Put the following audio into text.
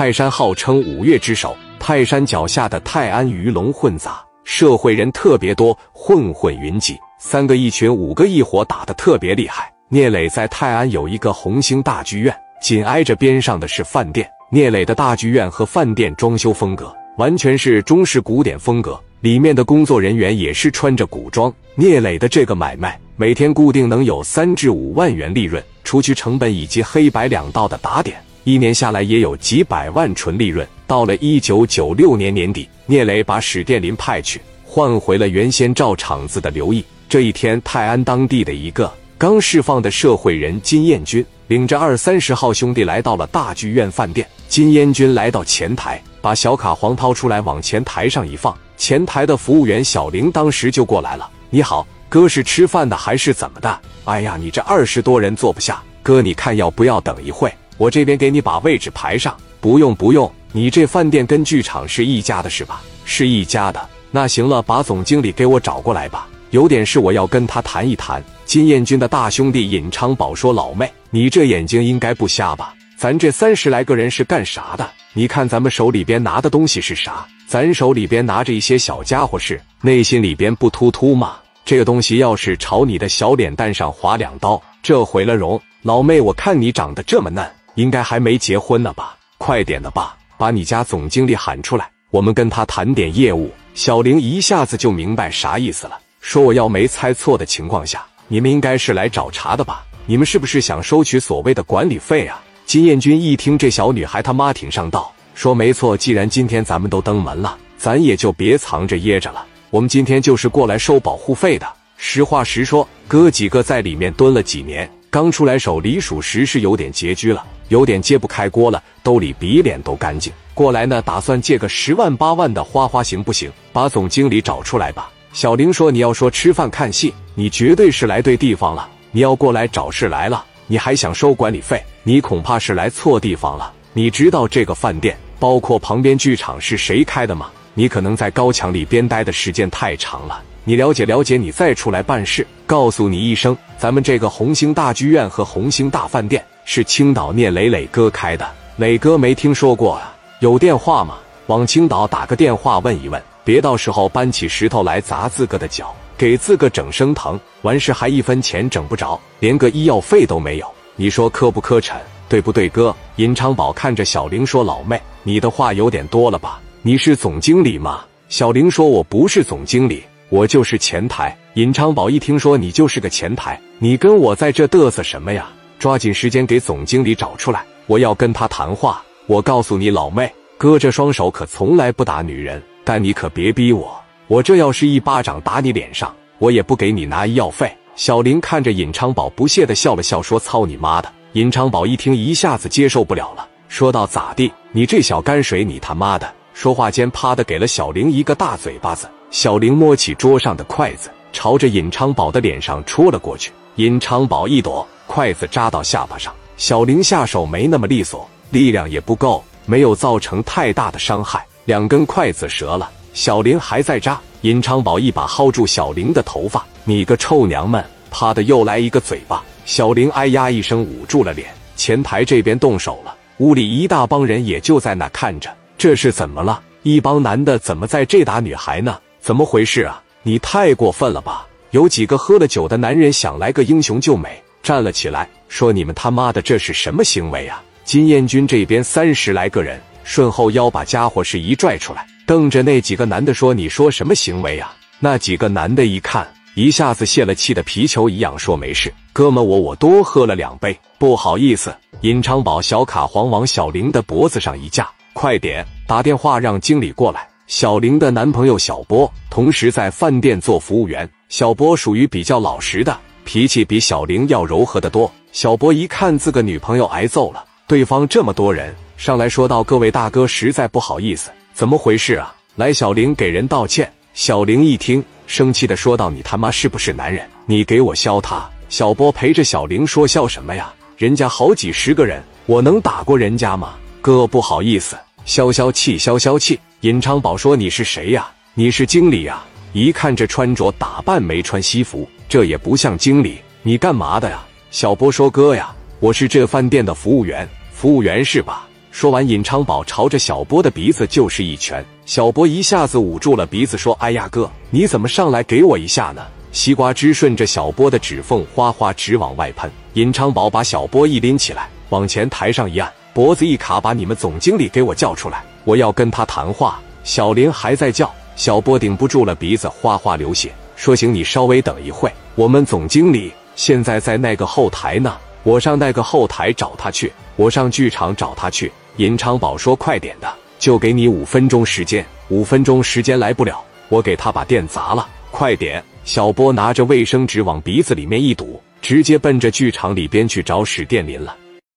泰山号称五岳之首，泰山脚下的泰安鱼龙混杂，社会人特别多，混混云集，三个一群，五个一伙，打得特别厉害。聂磊在泰安有一个红星大剧院，紧挨着边上的是饭店。聂磊的大剧院和饭店装修风格完全是中式古典风格，里面的工作人员也是穿着古装。聂磊的这个买卖每天固定能有三至五万元利润，除去成本以及黑白两道的打点。一年下来也有几百万纯利润。到了一九九六年年底，聂磊把史殿林派去，换回了原先照场子的刘毅。这一天，泰安当地的一个刚释放的社会人金彦军，领着二三十号兄弟来到了大剧院饭店。金彦军来到前台，把小卡黄掏出来往前台上一放，前台的服务员小玲当时就过来了：“你好，哥是吃饭的还是怎么的？哎呀，你这二十多人坐不下，哥你看要不要等一会？”我这边给你把位置排上，不用不用，你这饭店跟剧场是一家的，是吧？是一家的，那行了，把总经理给我找过来吧，有点事我要跟他谈一谈。金彦军的大兄弟尹昌宝说：“老妹，你这眼睛应该不瞎吧？咱这三十来个人是干啥的？你看咱们手里边拿的东西是啥？咱手里边拿着一些小家伙是，内心里边不突突吗？这个东西要是朝你的小脸蛋上划两刀，这毁了容。老妹，我看你长得这么嫩。”应该还没结婚呢吧？快点的吧，把你家总经理喊出来，我们跟他谈点业务。小玲一下子就明白啥意思了，说我要没猜错的情况下，你们应该是来找茬的吧？你们是不是想收取所谓的管理费啊？金彦军一听这小女孩他妈挺上道，说没错，既然今天咱们都登门了，咱也就别藏着掖着了，我们今天就是过来收保护费的。实话实说，哥几个在里面蹲了几年。刚出来手里属实是有点拮据了，有点揭不开锅了，兜里比脸都干净。过来呢，打算借个十万八万的花花行不行？把总经理找出来吧。小玲说：“你要说吃饭看戏，你绝对是来对地方了。你要过来找事来了，你还想收管理费？你恐怕是来错地方了。你知道这个饭店，包括旁边剧场是谁开的吗？你可能在高墙里边待的时间太长了。”你了解了解，你再出来办事。告诉你一声，咱们这个红星大剧院和红星大饭店是青岛聂磊磊哥开的。磊哥没听说过啊？有电话吗？往青岛打个电话问一问，别到时候搬起石头来砸自个的脚，给自个整生疼，完事还一分钱整不着，连个医药费都没有。你说磕不磕碜？对不对，哥？尹昌宝看着小玲说：“老妹，你的话有点多了吧？你是总经理吗？”小玲说：“我不是总经理。”我就是前台，尹昌宝一听说你就是个前台，你跟我在这嘚瑟什么呀？抓紧时间给总经理找出来，我要跟他谈话。我告诉你，老妹，哥这双手可从来不打女人，但你可别逼我。我这要是一巴掌打你脸上，我也不给你拿医药费。小林看着尹昌宝不屑的笑了笑，说：“操你妈的！”尹昌宝一听，一下子接受不了了，说道：“咋地？你这小泔水，你他妈的！”说话间，啪的给了小玲一个大嘴巴子。小玲摸起桌上的筷子，朝着尹昌宝的脸上戳了过去。尹昌宝一躲，筷子扎到下巴上。小玲下手没那么利索，力量也不够，没有造成太大的伤害。两根筷子折了，小玲还在扎。尹昌宝一把薅住小玲的头发：“你个臭娘们！”啪的又来一个嘴巴。小玲哎呀一声，捂住了脸。前台这边动手了，屋里一大帮人也就在那看着。这是怎么了？一帮男的怎么在这打女孩呢？怎么回事啊？你太过分了吧！有几个喝了酒的男人想来个英雄救美，站了起来，说：“你们他妈的这是什么行为啊？”金燕军这边三十来个人，顺后腰把家伙是一拽出来，瞪着那几个男的说：“你说什么行为啊？”那几个男的一看，一下子泄了气的皮球一样，说：“没事，哥们，我我多喝了两杯，不好意思。”尹昌宝小卡黄往小玲的脖子上一架，快点打电话让经理过来。小玲的男朋友小波同时在饭店做服务员。小波属于比较老实的，脾气比小玲要柔和得多。小波一看自个女朋友挨揍了，对方这么多人上来说道：“各位大哥，实在不好意思，怎么回事啊？”来，小玲给人道歉。小玲一听，生气的说道：“你他妈是不是男人？你给我削他！”小波陪着小玲说：“笑什么呀？人家好几十个人，我能打过人家吗？哥，不好意思。”消消气，消消气。尹昌宝说：“你是谁呀？你是经理呀？一看这穿着打扮没穿西服，这也不像经理。你干嘛的呀？”小波说：“哥呀，我是这饭店的服务员。服务员是吧？说完，尹昌宝朝着小波的鼻子就是一拳，小波一下子捂住了鼻子，说：“哎呀哥，你怎么上来给我一下呢？”西瓜汁顺着小波的指缝哗哗直往外喷。尹昌宝把小波一拎起来，往前台上一按，脖子一卡，把你们总经理给我叫出来，我要跟他谈话。小林还在叫，小波顶不住了，鼻子哗哗流血，说：“行，你稍微等一会，我们总经理现在在那个后台呢，我上那个后台找他去，我上剧场找他去。”尹昌宝说：“快点的，就给你五分钟时间，五分钟时间来不了，我给他把店砸了，快点！”小波拿着卫生纸往鼻子里面一堵，直接奔着剧场里边去找史殿林了。